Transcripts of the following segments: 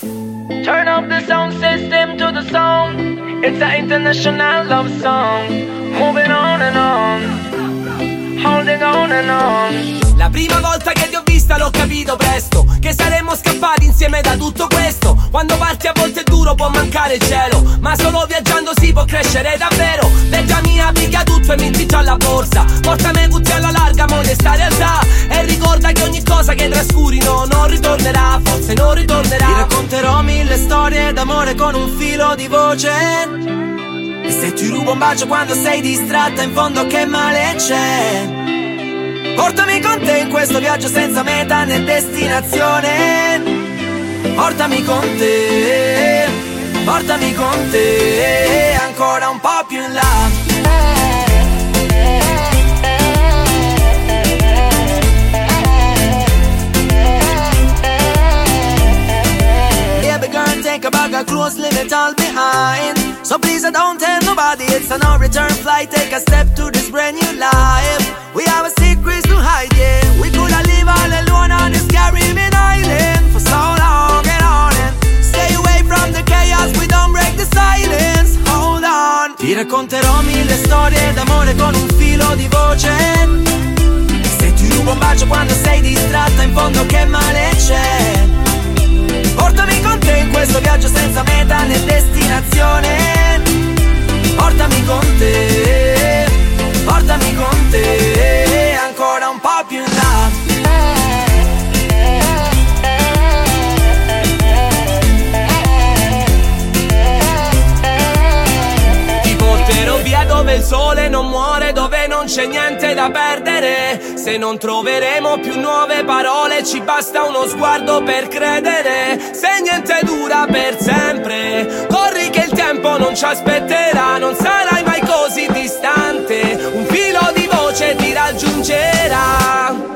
Turn up the sound system to the song. It's an international love song. Moving on and on. Holding on and on. La prima volta che ti ho vista l'ho capito presto Che saremmo scappati insieme da tutto questo Quando parti a volte è duro può mancare il cielo Ma solo viaggiando si può crescere davvero Veggia mia piega tutto e metti già la borsa Portami cucci alla larga mo realtà E ricorda che ogni cosa che trascurino non ritornerà Forse non ritornerà. Ti racconterò mille storie d'amore con un filo di voce. E se ti rubo un bacio quando sei distratta in fondo che male c'è. Portami con te in questo viaggio senza meta né destinazione. Portami con te, portami con te, ancora un po' Of clothes, leave it all behind. So please I don't tell nobody it's a no return flight. Take a step to this brand new life. We have a secret to hide, yeah. We could have live all alone on this Caribbean island for so long and on and stay away from the chaos. We don't break the silence. Hold on. Ti racconterò mille storie d'amore con un filo di voce. Se ti rubo un bacio quando sei distratta, il sole non muore, dove non c'è niente da perdere. Se non troveremo più nuove parole, ci basta uno sguardo per credere. Se niente dura per sempre, corri che il tempo non ci aspetterà. Non sarai mai così distante, un filo di voce ti raggiungerà.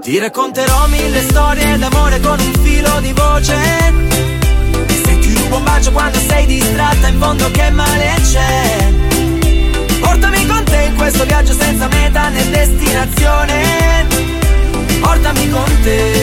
Ti racconterò mille storie d'amore con un filo di voce. E se ti rubo un bacio quando sei distratta, in fondo che male c'è? né destinazione. Portami con te.